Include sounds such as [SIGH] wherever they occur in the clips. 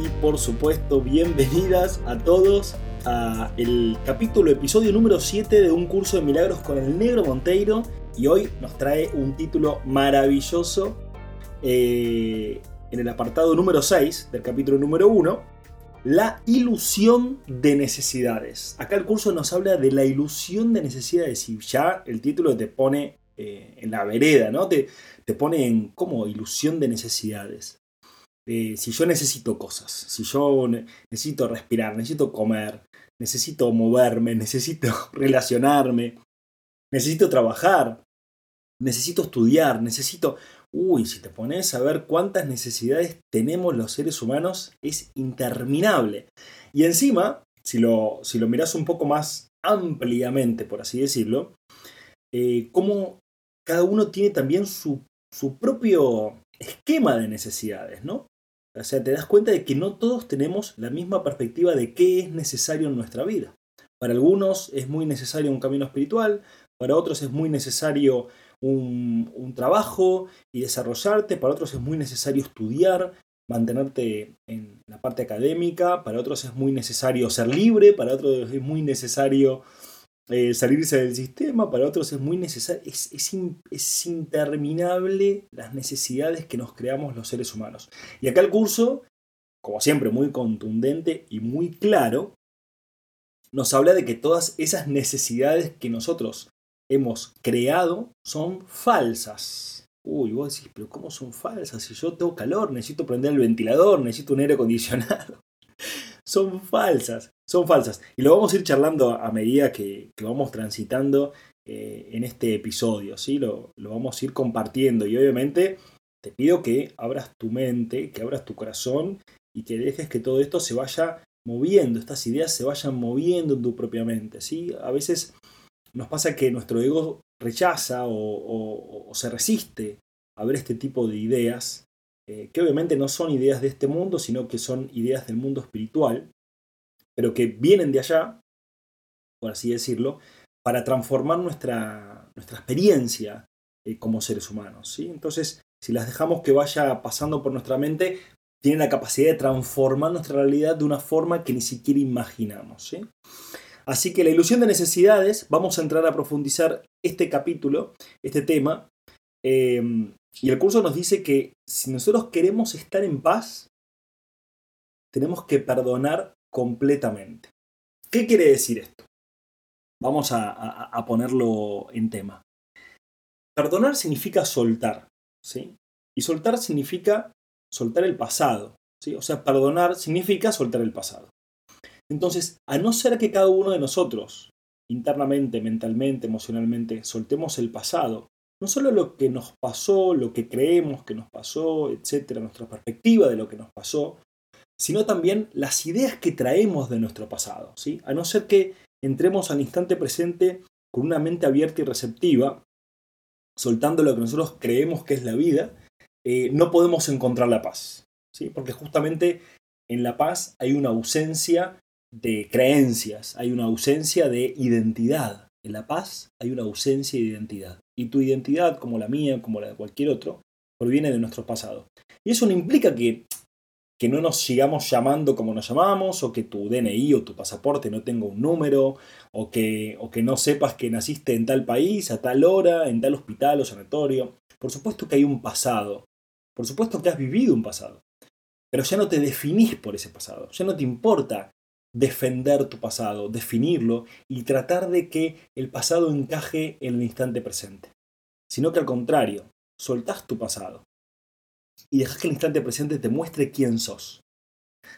y por supuesto bienvenidas a todos a el capítulo, episodio número 7 de un curso de milagros con el negro Monteiro y hoy nos trae un título maravilloso eh, en el apartado número 6 del capítulo número 1, la ilusión de necesidades. Acá el curso nos habla de la ilusión de necesidades y ya el título te pone eh, en la vereda, ¿no? Te, te pone en como ilusión de necesidades. Eh, si yo necesito cosas, si yo necesito respirar, necesito comer, necesito moverme, [LAUGHS] necesito relacionarme, necesito trabajar, necesito estudiar, necesito... Uy, si te pones a ver cuántas necesidades tenemos los seres humanos, es interminable. Y encima, si lo, si lo miras un poco más ampliamente, por así decirlo, eh, cómo cada uno tiene también su, su propio esquema de necesidades, ¿no? O sea, te das cuenta de que no todos tenemos la misma perspectiva de qué es necesario en nuestra vida. Para algunos es muy necesario un camino espiritual, para otros es muy necesario un, trabajo y desarrollarte, para otros es muy necesario estudiar, mantenerte en la parte académica, para otros es muy necesario ser libre, para otros es muy necesario eh, salirse del sistema, para otros es muy necesario, es, es, interminable las necesidades que nos creamos los seres humanos. Y acá el curso, como siempre, muy contundente y muy claro, nos habla de que todas esas necesidades que nosotros hemos creado son falsas. Uy, vos decís, pero ¿cómo son falsas? Si yo tengo calor, necesito prender el ventilador, necesito un aire acondicionado. Son falsas, son falsas. Y lo vamos a ir charlando a medida que, vamos transitando eh, en este episodio, ¿sí? Lo, lo vamos a ir compartiendo y obviamente te pido que abras tu mente, que abras tu corazón y que dejes que todo esto se vaya moviendo, estas ideas se vayan moviendo en tu propia mente, ¿sí? A veces nos pasa que nuestro ego rechaza o, se resiste a ver este tipo de ideas, eh, que obviamente no son ideas de este mundo, sino que son ideas del mundo espiritual, pero que vienen de allá, por así decirlo, para transformar nuestra, nuestra experiencia eh, como seres humanos. ¿sí? Entonces, si las dejamos que vaya pasando por nuestra mente, tienen la capacidad de transformar nuestra realidad de una forma que ni siquiera imaginamos. ¿sí? Así que la ilusión de necesidades, vamos a entrar a profundizar este capítulo, este tema. Em, y el curso nos dice que si nosotros queremos estar en paz, tenemos que perdonar completamente. ¿Qué quiere decir esto? Vamos a, ponerlo en tema. Perdonar significa soltar, ¿sí? Y soltar significa soltar el pasado, ¿sí? O sea, perdonar significa soltar el pasado. Entonces, a no ser que cada uno de nosotros, internamente, mentalmente, emocionalmente, soltemos el pasado, no solo lo que nos pasó, lo que creemos que nos pasó, etcétera, nuestra perspectiva de lo que nos pasó, sino también las ideas que traemos de nuestro pasado, ¿sí? A no ser que entremos al instante presente con una mente abierta y receptiva, soltando lo que nosotros creemos que es la vida, eh, no podemos encontrar la paz, ¿sí? Porque justamente en la paz hay una ausencia de creencias, hay una ausencia de identidad. En la paz hay una ausencia de identidad. Y tu identidad, como la mía, como la de cualquier otro, proviene de nuestro pasado. Y eso no implica que, que no nos sigamos llamando como nos llamamos, o que tu DNI o tu pasaporte no tenga un número, o que, o que no sepas que naciste en tal país, a tal hora, en tal hospital o sanatorio. Por supuesto que hay un pasado. Por supuesto que has vivido un pasado. Pero ya no te definís por ese pasado. Ya no te importa defender tu pasado, definirlo y tratar de que el pasado encaje en el instante presente, sino que al contrario, soltás tu pasado y dejas que el instante presente te muestre quién sos.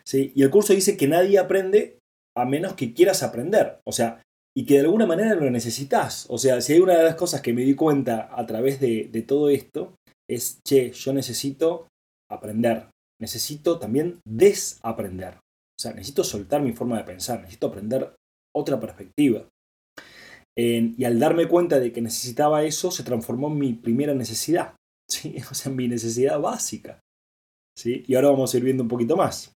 ¿Sí? Y el curso dice que nadie aprende a menos que quieras aprender, o sea, y que de alguna manera lo necesitas. O sea, si hay una de las cosas que me di cuenta a través de, de todo esto, es, che, yo necesito aprender, necesito también desaprender. Sea, necesito soltar mi forma de pensar, necesito aprender otra perspectiva. y al darme cuenta de que necesitaba eso, se transformó en mi primera necesidad, [LAUGHS] ¿sí? o sea, en mi necesidad básica. ¿sí? Y ahora vamos a ir viendo un poquito más.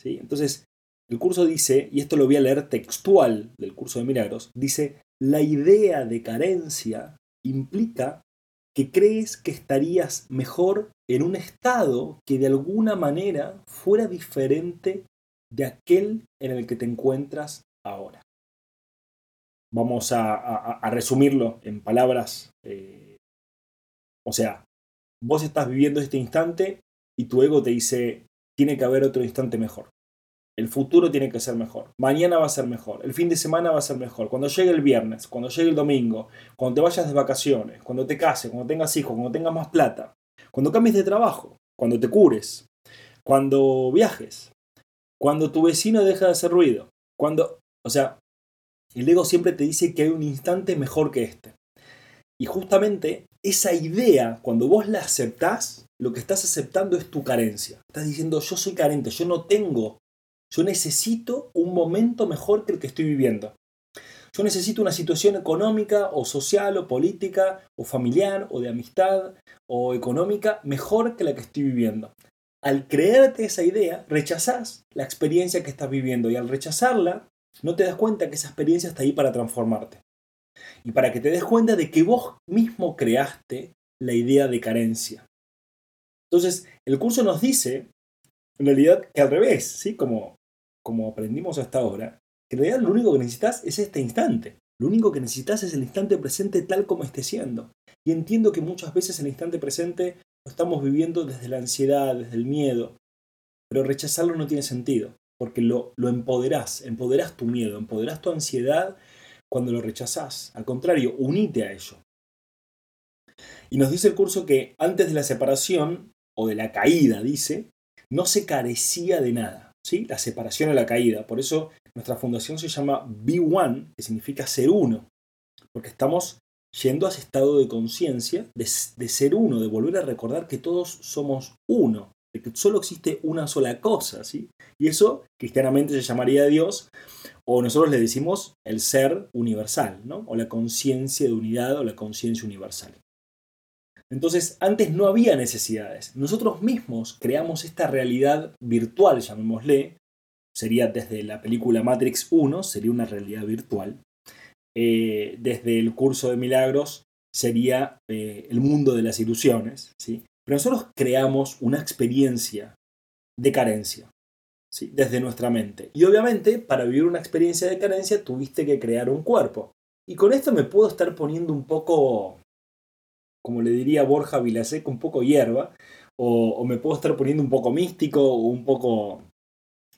¿sí? Entonces, el curso dice, y esto lo voy a leer textual del curso de milagros, dice, la idea de carencia implica que crees que estarías mejor en un estado que de alguna manera fuera diferente de aquel en el que te encuentras ahora. Vamos a, resumirlo en palabras. Eh, o sea, vos estás viviendo este instante y tu ego te dice, tiene que haber otro instante mejor. El futuro tiene que ser mejor. Mañana va a ser mejor. El fin de semana va a ser mejor. Cuando llegue el viernes, cuando llegue el domingo, cuando te vayas de vacaciones, cuando te cases, cuando tengas hijos, cuando tengas más plata, cuando cambies de trabajo, cuando te cures, cuando viajes, cuando tu vecino deja de hacer ruido, cuando, o sea, el ego siempre te dice que hay un instante mejor que este. Y justamente esa idea, cuando vos la aceptás, lo que estás aceptando es tu carencia. Estás diciendo, yo soy carente, yo no tengo yo necesito un momento mejor que el que estoy viviendo. Yo necesito una situación económica o social o política o familiar o de amistad o económica mejor que la que estoy viviendo. Al creerte esa idea, rechazás la experiencia que estás viviendo y al rechazarla, no te das cuenta que esa experiencia está ahí para transformarte. Y para que te des cuenta de que vos mismo creaste la idea de carencia. Entonces, el curso nos dice, en realidad, que al revés, ¿sí? Como como aprendimos hasta ahora, que en realidad lo único que necesitas es este instante. Lo único que necesitas es el instante presente tal como esté siendo. Y entiendo que muchas veces el instante presente lo estamos viviendo desde la ansiedad, desde el miedo. Pero rechazarlo no tiene sentido, porque lo, lo empoderás, empoderás tu miedo, empoderás tu ansiedad cuando lo rechazás. Al contrario, unite a ello. Y nos dice el curso que antes de la separación, o de la caída, dice, no se carecía de nada. La separación o la caída. Por eso nuestra fundación se llama Be One, que significa ser uno, porque estamos yendo a ese estado de conciencia, de, ser uno, de volver a recordar que todos somos uno, de que solo existe una sola cosa, ¿sí? Y eso cristianamente se llamaría Dios, o nosotros le decimos el ser universal, ¿no? O la conciencia de unidad o la conciencia universal. Entonces, antes no había necesidades. Nosotros mismos creamos esta realidad virtual, llamémosle. Sería desde la película Matrix 1, sería una realidad virtual. Eh, desde el curso de milagros sería eh, el mundo de las ilusiones. ¿sí? Pero nosotros creamos una experiencia de carencia. ¿sí? Desde nuestra mente. Y obviamente, para vivir una experiencia de carencia, tuviste que crear un cuerpo. Y con esto me puedo estar poniendo un poco como le diría Borja Vilaseca, un poco hierba, o, me puedo estar poniendo un poco místico o un poco,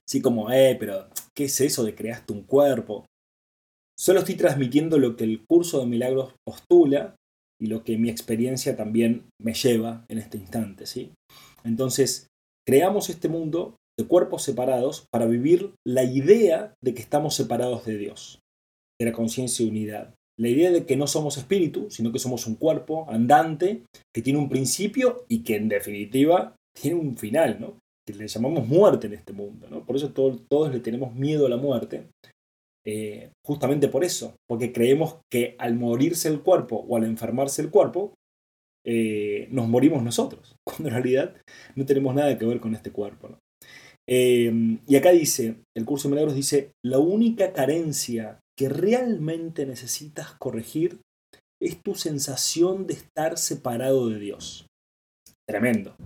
sí, como, eh, pero ¿qué es eso de creaste un cuerpo? Solo estoy transmitiendo lo que el curso de milagros postula y lo que mi experiencia también me lleva en este instante, ¿sí? Entonces, creamos este mundo de cuerpos separados para vivir la idea de que estamos separados de Dios, de la conciencia y unidad. La idea de que no somos espíritu, sino que somos un cuerpo andante que tiene un principio y que en definitiva tiene un final, ¿no? Que le llamamos muerte en este mundo, ¿no? Por eso todos le tenemos miedo a la muerte. Eh, justamente por eso, porque creemos que al morirse el cuerpo o al enfermarse el cuerpo, eh, nos morimos nosotros, [LAUGHS] cuando en realidad no tenemos nada que ver con este cuerpo. Eh, y acá dice, el curso de milagros dice, la única carencia que realmente necesitas corregir es tu sensación de estar separado de Dios. Tremendo.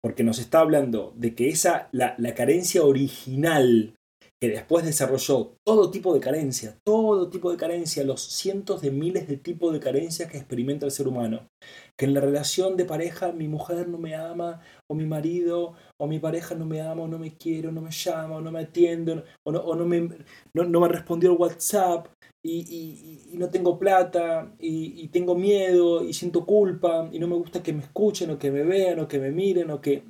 Porque nos está hablando de que esa, la, la carencia original que después desarrolló todo tipo de carencia, todo tipo de carencia, los cientos de miles de tipos de carencias que experimenta el ser humano. Que en la relación de pareja mi mujer no me ama, o mi marido, o mi pareja no me ama, o no me quiere, o no me llama, o no me atiende, o no, o no, me, no, me respondió el WhatsApp, y, no tengo plata, y, y tengo miedo, y siento culpa, y no me gusta que me escuchen, o que me vean, o que me miren, o que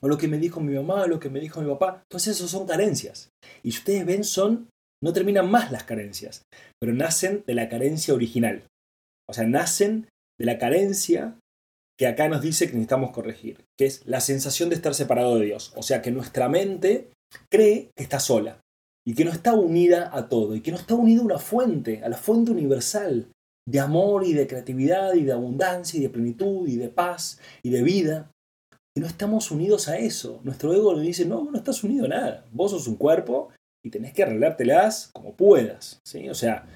o lo que me dijo mi mamá, o lo que me dijo mi papá. Entonces eso son carencias. Y si ustedes ven, son, no terminan más las carencias, pero nacen de la carencia original. O sea, nacen de la carencia que acá nos dice que necesitamos corregir, que es la sensación de estar separado de Dios. O sea, que nuestra mente cree que está sola y que no está unida a todo y que no está unida a una fuente, a la fuente universal de amor y de creatividad y de abundancia y de plenitud y de paz y de vida. Y no estamos unidos a eso. Nuestro ego le dice, no, no estás unido a nada. Vos sos un cuerpo y tenés que arreglártelas como puedas. ¿sí? O sea,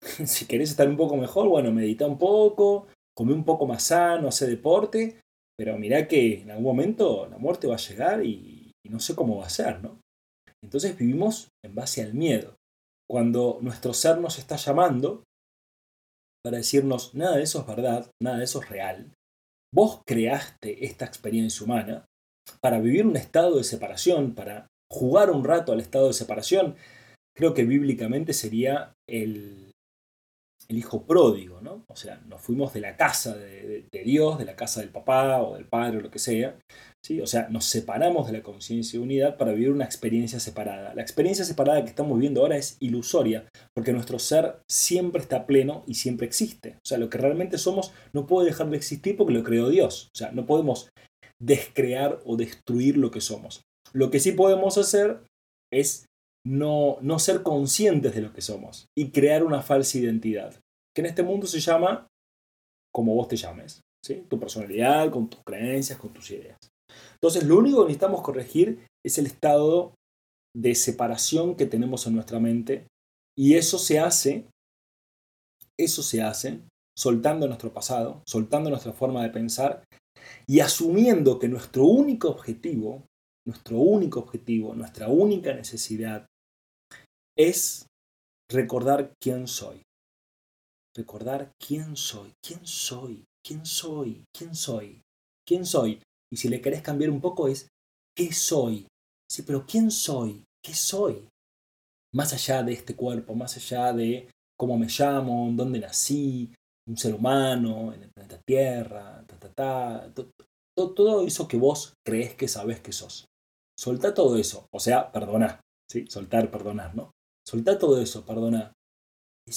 [LAUGHS] si querés estar un poco mejor, bueno, medita un poco, come un poco más sano, hace deporte, pero mirá que en algún momento la muerte va a llegar y, y no sé cómo va a ser, ¿no? Entonces vivimos en base al miedo. Cuando nuestro ser nos está llamando para decirnos, nada de eso es verdad, nada de eso es real, vos creaste esta experiencia humana para vivir un estado de separación, para jugar un rato al estado de separación, creo que bíblicamente sería el, el hijo pródigo, ¿no? O sea, nos fuimos de la casa de, Dios, de la casa del papá o del padre o lo que sea, ¿sí? O sea, nos separamos de la conciencia de unidad para vivir una experiencia separada. La experiencia separada que estamos viviendo ahora es ilusoria, porque nuestro ser siempre está pleno y siempre existe. O sea, lo que realmente somos no puede dejar de existir porque lo creó Dios. O sea, no podemos descrear o destruir lo que somos. Lo que sí podemos hacer es no, no ser conscientes de lo que somos y crear una falsa identidad, que en este mundo se llama como vos te llames, tu personalidad, con tus creencias, con tus ideas. Entonces, lo único que necesitamos corregir es el estado de separación que tenemos en nuestra mente y eso se hace, eso se hace soltando nuestro pasado, soltando nuestra forma de pensar y asumiendo que nuestro único objetivo, nuestro único objetivo, nuestra única necesidad es recordar quién soy. Recordar quién soy, quién soy, quién soy, quién soy, quién soy. Y si le querés cambiar un poco es qué soy. Sí, pero quién soy, qué soy. Más allá de este cuerpo, más allá de cómo me llamo, dónde nací, un ser humano, en el planeta Tierra, ta, ta, ta, todo, eso que vos crees que sabés que sos. Soltá todo eso, o sea, perdona, ¿sí? Soltar, perdonar, ¿no? Soltá todo eso, perdona. ¿qué,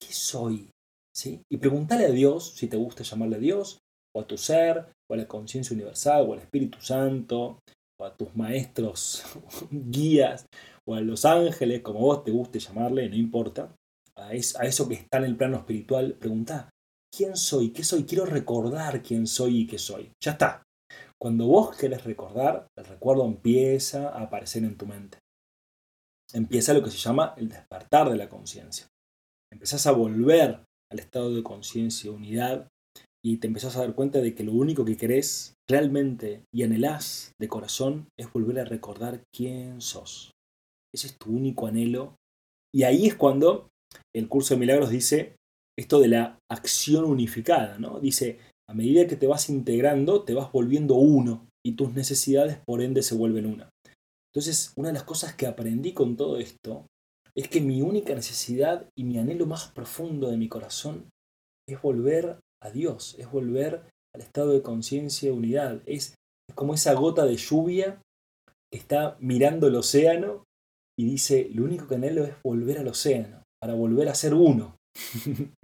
¿qué, soy? ¿Sí? Y preguntale a Dios, si te gusta llamarle a Dios, o a tu ser, o a la conciencia universal, o al Espíritu Santo, o a tus maestros, [LAUGHS] guías, o a los ángeles, como vos te guste llamarle, no importa. A, eso que está en el plano espiritual, pregunta, ¿quién soy? ¿Qué soy? Quiero recordar quién soy y qué soy. Ya está. Cuando vos querés recordar, el recuerdo empieza a aparecer en tu mente empieza lo que se llama el despertar de la conciencia. Empezás a volver al estado de conciencia, unidad, y te empezás a dar cuenta de que lo único que querés realmente y anhelás de corazón es volver a recordar quién sos. Ese es tu único anhelo. Y ahí es cuando el curso de milagros dice esto de la acción unificada, ¿no? Dice, a medida que te vas integrando, te vas volviendo uno y tus necesidades por ende se vuelven una. Entonces, una de las cosas que aprendí con todo esto es que mi única necesidad y mi anhelo más profundo de mi corazón es volver a Dios, es volver al estado de conciencia y unidad. Es, como esa gota de lluvia que está mirando el océano y dice, lo único que anhelo es volver al océano, para volver a ser uno, [LAUGHS]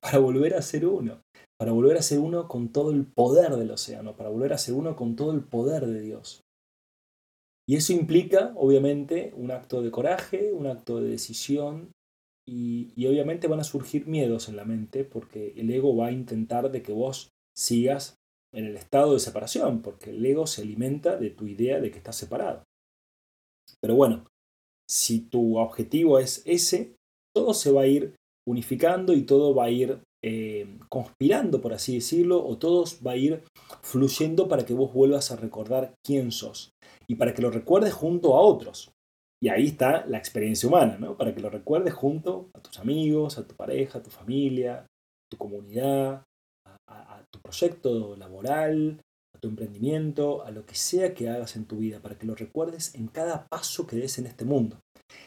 para volver a ser uno, para volver a ser uno con todo el poder del océano, para volver a ser uno con todo el poder de Dios. Y eso implica, obviamente, un acto de coraje, un acto de decisión y, obviamente van a surgir miedos en la mente porque el ego va a intentar de que vos sigas en el estado de separación, porque el ego se alimenta de tu idea de que estás separado. Pero bueno, si tu objetivo es ese, todo se va a ir unificando y todo va a ir eh, conspirando, por así decirlo, o todo va a ir fluyendo para que vos vuelvas a recordar quién sos y para que lo recuerdes junto a otros. Y ahí está la experiencia humana, ¿no? Para que lo recuerdes junto a tus amigos, a tu pareja, a tu familia, a tu comunidad, a, tu proyecto laboral, a tu emprendimiento, a lo que sea que hagas en tu vida, para que lo recuerdes en cada paso que des en este mundo.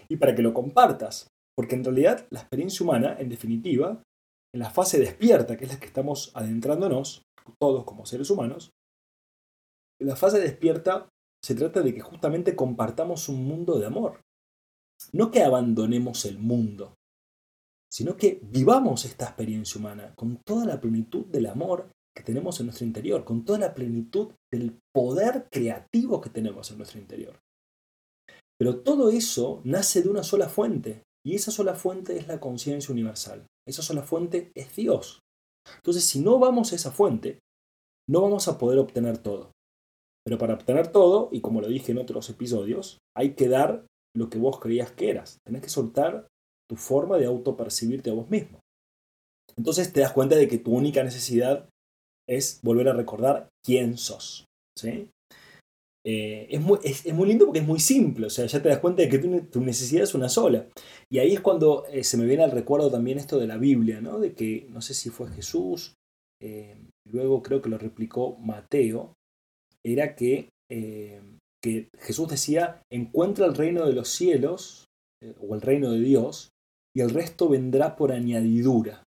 Y para que lo compartas, porque en realidad la experiencia humana, en definitiva, en la fase despierta, que es la que estamos adentrándonos, todos como seres humanos, en la fase despierta se trata de que justamente compartamos un mundo de amor. No que abandonemos el mundo, sino que vivamos esta experiencia humana con toda la plenitud del amor que tenemos en nuestro interior, con toda la plenitud del poder creativo que tenemos en nuestro interior. Pero todo eso nace de una sola fuente, y esa sola fuente es la conciencia universal. Esa sola fuente es Dios. Entonces, si no vamos a esa fuente, no vamos a poder obtener todo. Pero para obtener todo, y como lo dije en otros episodios, hay que dar lo que vos creías que eras. Tenés que soltar tu forma de autopercibirte a vos mismo. Entonces te das cuenta de que tu única necesidad es volver a recordar quién sos. ¿sí? Eh, es, muy, es, muy, lindo porque es muy simple, o sea, ya te das cuenta de que tu, necesidad es una sola. Y ahí es cuando eh, se me viene al recuerdo también esto de la Biblia, ¿no? De que no sé si fue Jesús, eh, luego creo que lo replicó Mateo, era que, que Jesús decía, encuentra el reino de los cielos o el reino de Dios y el resto vendrá por añadidura.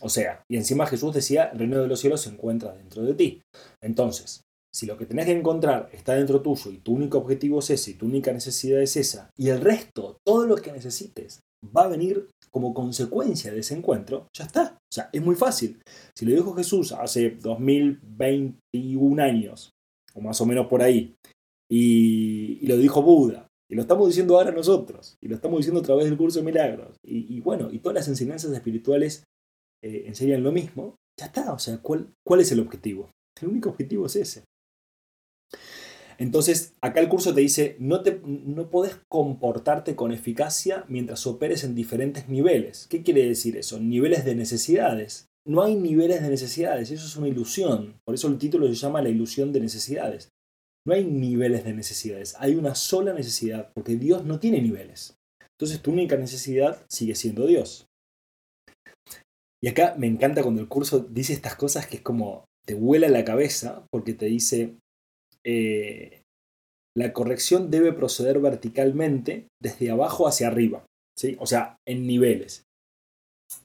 O sea, y encima Jesús decía, el reino de los cielos se encuentra dentro de ti. Entonces, si lo que tenés que encontrar está dentro tuyo y tu único objetivo es ese y tu única necesidad es esa, y el resto, todo lo que necesites, va a venir como consecuencia de ese encuentro, ya está. O sea, es muy fácil. Si lo dijo Jesús hace 2021 años, o más o menos por ahí, y, lo dijo Buda, y lo estamos diciendo ahora nosotros, y lo estamos diciendo a través del curso de milagros, y, bueno, y todas las enseñanzas espirituales eh, enseñan lo mismo, ya está. O sea, ¿cuál, ¿cuál es el objetivo? El único objetivo es ese. Entonces, acá el curso te dice, no, te, no podés comportarte con eficacia mientras operes en diferentes niveles. ¿Qué quiere decir eso? Niveles de necesidades. No hay niveles de necesidades, eso es una ilusión. Por eso el título se llama la ilusión de necesidades. No hay niveles de necesidades, hay una sola necesidad, porque Dios no tiene niveles. Entonces tu única necesidad sigue siendo Dios. Y acá me encanta cuando el curso dice estas cosas que es como te vuela la cabeza, porque te dice, eh, la corrección debe proceder verticalmente desde abajo hacia arriba, ¿sí? o sea, en niveles.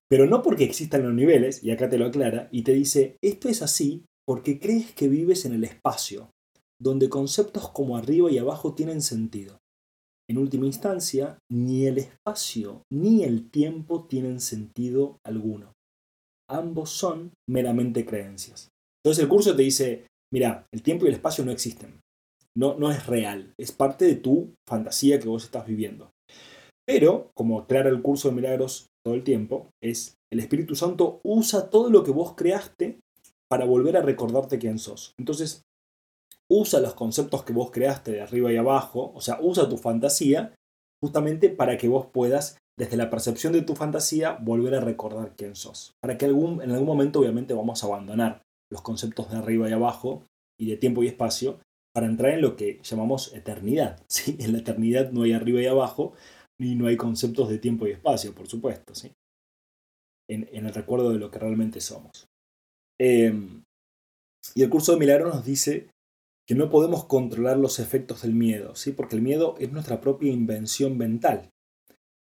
Pero no porque existan los niveles, y acá te lo aclara, y te dice, esto es así porque crees que vives en el espacio, donde conceptos como arriba y abajo tienen sentido. En última instancia, ni el espacio ni el tiempo tienen sentido alguno. Ambos son meramente creencias. Entonces el curso te dice, mira, el tiempo y el espacio no existen. No, no es real. Es parte de tu fantasía que vos estás viviendo. Pero, como aclara el curso de milagros todo el tiempo, es el Espíritu Santo usa todo lo que vos creaste para volver a recordarte quién sos. Entonces, usa los conceptos que vos creaste de arriba y abajo, o sea, usa tu fantasía justamente para que vos puedas, desde la percepción de tu fantasía, volver a recordar quién sos. Para que algún, en algún momento, obviamente, vamos a abandonar los conceptos de arriba y abajo y de tiempo y espacio para entrar en lo que llamamos eternidad. [LAUGHS] ¿sí? En la eternidad no hay arriba y abajo, ni no hay conceptos de tiempo y espacio, por supuesto, ¿sí? en, el recuerdo de lo que realmente somos. Em, y el curso de milagro nos dice que no podemos controlar los efectos del miedo, ¿sí? porque el miedo es nuestra propia invención mental.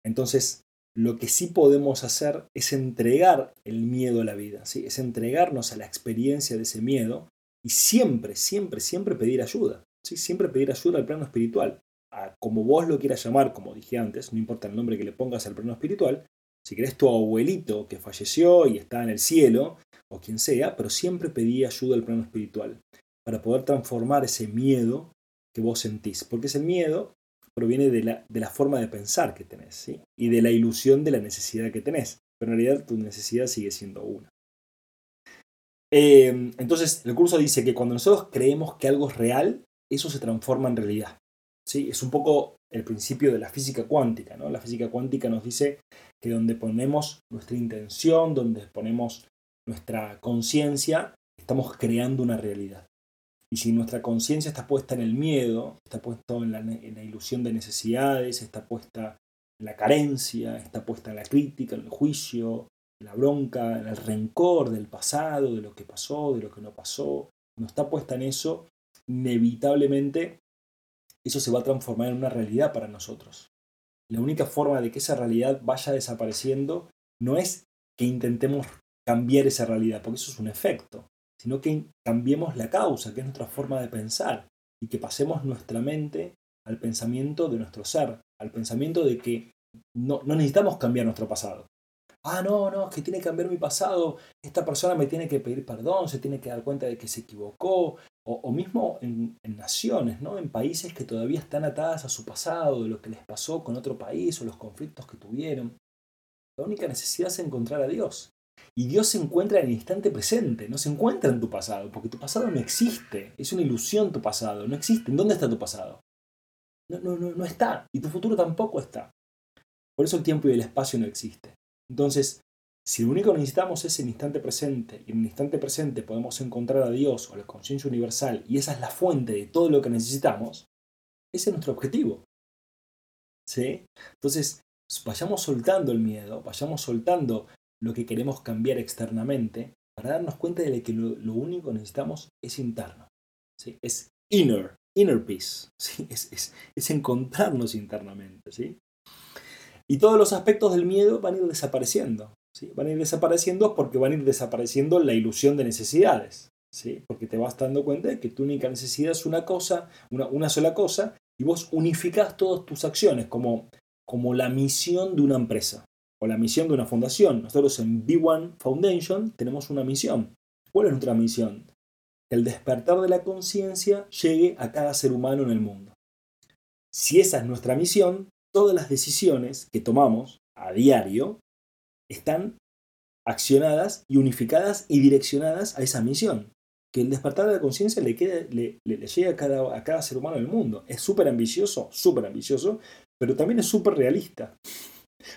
Entonces, lo que sí podemos hacer es entregar el miedo a la vida, ¿sí? es entregarnos a la experiencia de ese miedo y siempre, siempre, siempre pedir ayuda. ¿sí? Siempre pedir ayuda al plano espiritual. A, como vos lo quieras llamar, como dije antes, no importa el nombre que le pongas al plano espiritual, si querés tu abuelito que falleció y está en el cielo, o quien sea, pero siempre pedí ayuda al plano espiritual para poder transformar ese miedo que vos sentís. Porque ese miedo proviene de la, de la forma de pensar que tenés y de la ilusión de la necesidad que tenés. Pero en realidad tu necesidad sigue siendo una. Eh, entonces, el curso dice que cuando nosotros creemos que algo es real, eso se transforma en realidad. ¿sí? Es un poco el principio de la física cuántica. ¿no? La física cuántica nos dice que donde ponemos nuestra intención, donde ponemos nuestra conciencia, estamos creando una realidad. Y si nuestra conciencia está puesta en el miedo, está puesta en la, ilusión de necesidades, está puesta en la carencia, está puesta en la crítica, en el juicio, en la bronca, en el rencor del pasado, de lo que pasó, de lo que no pasó, cuando está puesta en eso, inevitablemente eso se va a transformar en una realidad para nosotros. La única forma de que esa realidad vaya desapareciendo no es que intentemos cambiar esa realidad, porque eso es un efecto sino que cambiemos la causa, que es nuestra forma de pensar, y que pasemos nuestra mente al pensamiento de nuestro ser, al pensamiento de que no, necesitamos cambiar nuestro pasado. Ah, no, no, es que tiene que cambiar mi pasado, esta persona me tiene que pedir perdón, se tiene que dar cuenta de que se equivocó, o, mismo en, naciones, ¿no? en países que todavía están atadas a su pasado, de lo que les pasó con otro país o los conflictos que tuvieron. La única necesidad es encontrar a Dios. Y Dios se encuentra en el instante presente, no se encuentra en tu pasado, porque tu pasado no existe, es una ilusión tu pasado, no existe. ¿En dónde está tu pasado? No, no, no, no está, y tu futuro tampoco está. Por eso el tiempo y el espacio no existen. Entonces, si lo único que necesitamos es el instante presente, y en el instante presente podemos encontrar a Dios o la conciencia universal, y esa es la fuente de todo lo que necesitamos, ese es nuestro objetivo. ¿Sí? Entonces, vayamos soltando el miedo, vayamos soltando lo que queremos cambiar externamente, para darnos cuenta de que lo, único que necesitamos es interno. ¿sí? Es inner, inner peace. [LAUGHS] ¿sí? Es, es, es encontrarnos internamente. ¿sí? Y todos los aspectos del miedo van a ir desapareciendo. ¿sí? Van a ir desapareciendo porque van a ir desapareciendo la ilusión de necesidades. ¿sí? Porque te vas dando cuenta de que tu única necesidad es una cosa, una, una sola cosa, y vos unificás todas tus acciones como, como la misión de una empresa o la misión de una fundación. Nosotros en B1 Foundation tenemos una misión. ¿Cuál es nuestra misión? Que el despertar de la conciencia llegue a cada ser humano en el mundo. Si esa es nuestra misión, todas las decisiones que tomamos a diario están accionadas y unificadas y direccionadas a esa misión. Que el despertar de la conciencia le, le, llegue a cada, a cada ser humano del mundo. Es súper ambicioso, súper ambicioso, pero también es súper realista.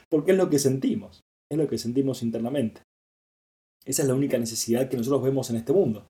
Porque es lo que sentimos, es lo que sentimos internamente. Esa es la única necesidad que nosotros vemos en este mundo.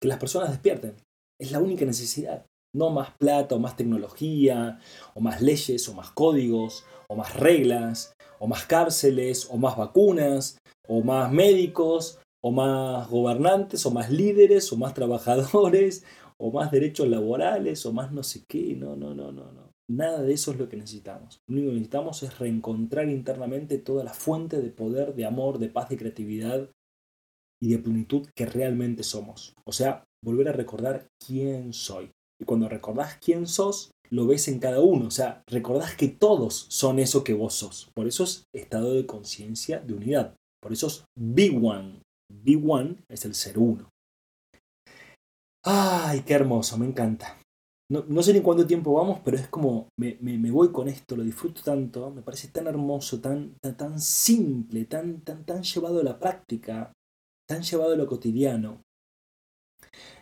Que las personas despierten. Es la única necesidad. No más plata o más tecnología, o más leyes, o más códigos, o más reglas, o más cárceles, o más vacunas, o más médicos, o más gobernantes, o más líderes, o más trabajadores, o más derechos laborales, o más no sé qué. No, no, no, no, no. Nada de eso es lo que necesitamos. Lo único que necesitamos es reencontrar internamente toda la fuente de poder, de amor, de paz, de creatividad y de plenitud que realmente somos. O sea, volver a recordar quién soy. Y cuando recordás quién sos, lo ves en cada uno. O sea, recordás que todos son eso que vos sos. Por eso es estado de conciencia de unidad. Por eso es Big One. Big One es el ser uno. ¡Ay, qué hermoso! Me encanta. No, sé ni cuánto tiempo vamos, pero es como me, voy con esto, lo disfruto tanto, me parece tan hermoso, tan, tan, tan simple, tan, tan, tan llevado a la práctica, tan llevado a lo cotidiano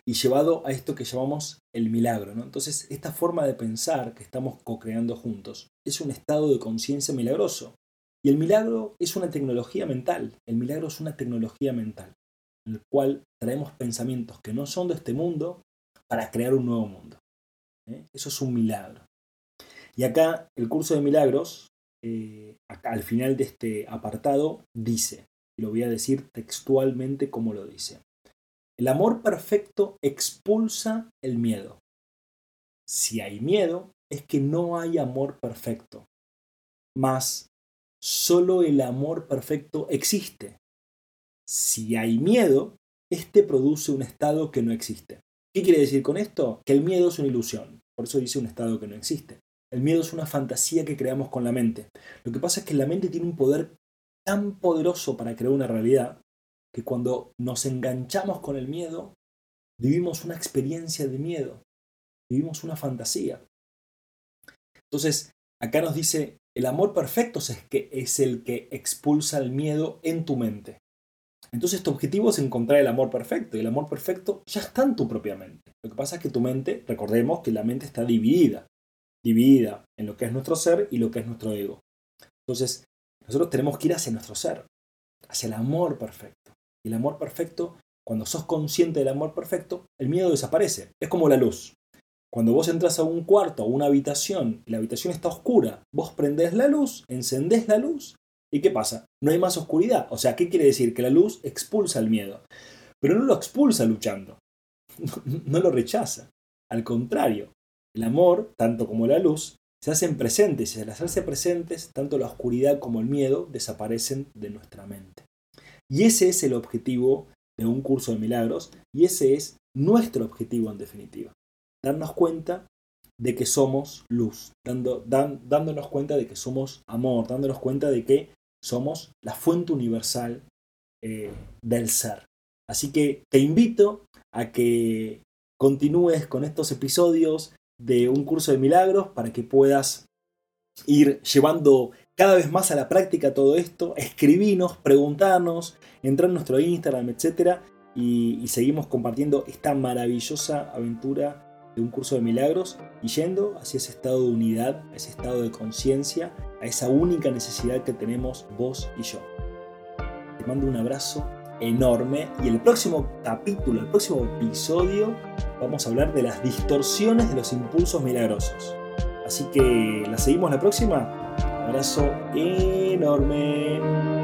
y llevado a esto que llamamos el milagro. ¿no? Entonces, esta forma de pensar que estamos co-creando juntos es un estado de conciencia milagroso. Y el milagro es una tecnología mental. El milagro es una tecnología mental, en el cual traemos pensamientos que no son de este mundo para crear un nuevo mundo. ¿Eh? Eso es un milagro. Y acá el curso de milagros, eh, al final de este apartado, dice, y lo voy a decir textualmente como lo dice, el amor perfecto expulsa el miedo. Si hay miedo, es que no hay amor perfecto. Mas solo el amor perfecto existe. Si hay miedo, este produce un estado que no existe. ¿Qué quiere decir con esto? Que el miedo es una ilusión. Por eso dice un estado que no existe. El miedo es una fantasía que creamos con la mente. Lo que pasa es que la mente tiene un poder tan poderoso para crear una realidad que cuando nos enganchamos con el miedo, vivimos una experiencia de miedo, vivimos una fantasía. Entonces, acá nos dice, el amor perfecto es, que es el que expulsa el miedo en tu mente. Entonces tu objetivo es encontrar el amor perfecto y el amor perfecto ya está en tu propia mente. Lo que pasa es que tu mente, recordemos que la mente está dividida, dividida en lo que es nuestro ser y lo que es nuestro ego. Entonces nosotros tenemos que ir hacia nuestro ser, hacia el amor perfecto. Y el amor perfecto, cuando sos consciente del amor perfecto, el miedo desaparece. Es como la luz. Cuando vos entras a un cuarto, a una habitación, y la habitación está oscura, vos prendés la luz, encendés la luz ¿Y qué pasa? No hay más oscuridad. O sea, ¿qué quiere decir? Que la luz expulsa el miedo. Pero no lo expulsa luchando. [LAUGHS] No, lo rechaza. Al contrario, el amor, tanto como la luz, se hacen presentes y al hacerse presentes, tanto la oscuridad como el miedo desaparecen de nuestra mente. Y ese es el objetivo de un curso de milagros y ese es nuestro objetivo en definitiva. Darnos cuenta de que somos luz, dando, dándonos cuenta de que somos amor, dándonos cuenta de que somos la fuente universal eh, del ser. Así que te invito a que continúes con estos episodios de un curso de milagros para que puedas ir llevando cada vez más a la práctica todo esto, escribinos, preguntarnos, entrar en nuestro Instagram, etc. Y, seguimos compartiendo esta maravillosa aventura de un curso de milagros y yendo hacia ese estado de unidad, a ese estado de conciencia, a esa única necesidad que tenemos vos y yo. Te mando un abrazo enorme y el próximo capítulo, el próximo episodio, vamos a hablar de las distorsiones de los impulsos milagrosos. Así que la seguimos la próxima. abrazo enorme.